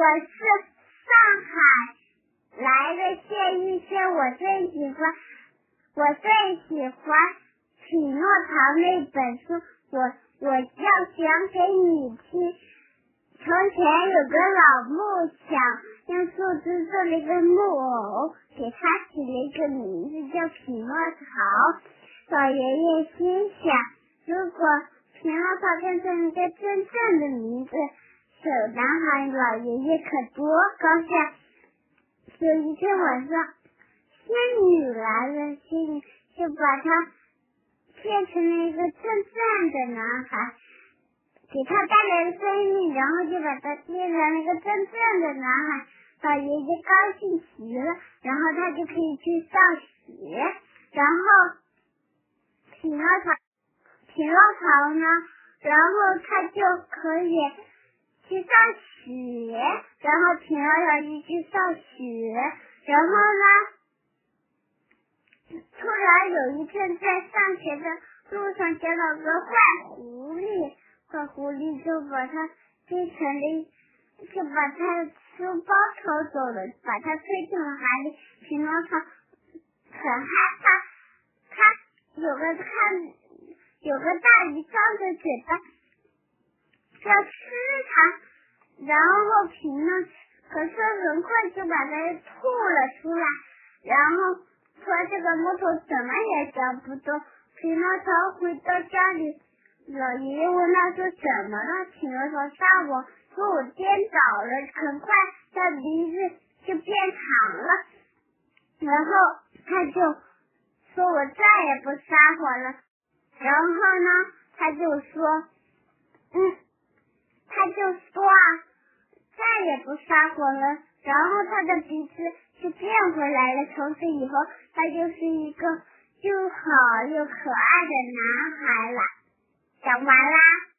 我是上海来的谢玉轩，我最喜欢，我最喜欢《匹诺曹》那本书，我我要讲给你听。从前有个老木匠，用树枝做了一个木偶，给他起了一个名字叫匹诺曹。老爷爷心想，如果匹诺曹变成一个真正的名字。小男孩老爷爷可多高兴！有一天晚上，仙女来了，仙女就把他变成了一个正正的男孩，给他带来了生命，然后就把他变成了一个真正的男孩。老爷爷高兴极了，然后他就可以去上学，然后匹诺曹，匹诺曹呢，然后他就可以。去上学，然后匹诺曹就去上学，然后呢，突然有一天在上学的路上见到个坏狐狸，坏狐狸就把他变成了，就把他的书包偷走了，把他推进了海里。匹诺曹很害怕，他有个看有个大鱼张着嘴巴。要它，然后匹诺，可是很快就把它吐了出来，然后说这个木头怎么也嚼不动。匹诺曹回到家里，老爷爷问他说怎么了？匹诺曹撒谎说我颠倒了，很快他鼻子就变长了，然后他就说我再也不撒谎了，然后呢，他就说，嗯。他就说啊，再也不撒谎了，然后他的鼻子就变回来了。从此以后，他就是一个又好又可爱的男孩了。讲完啦。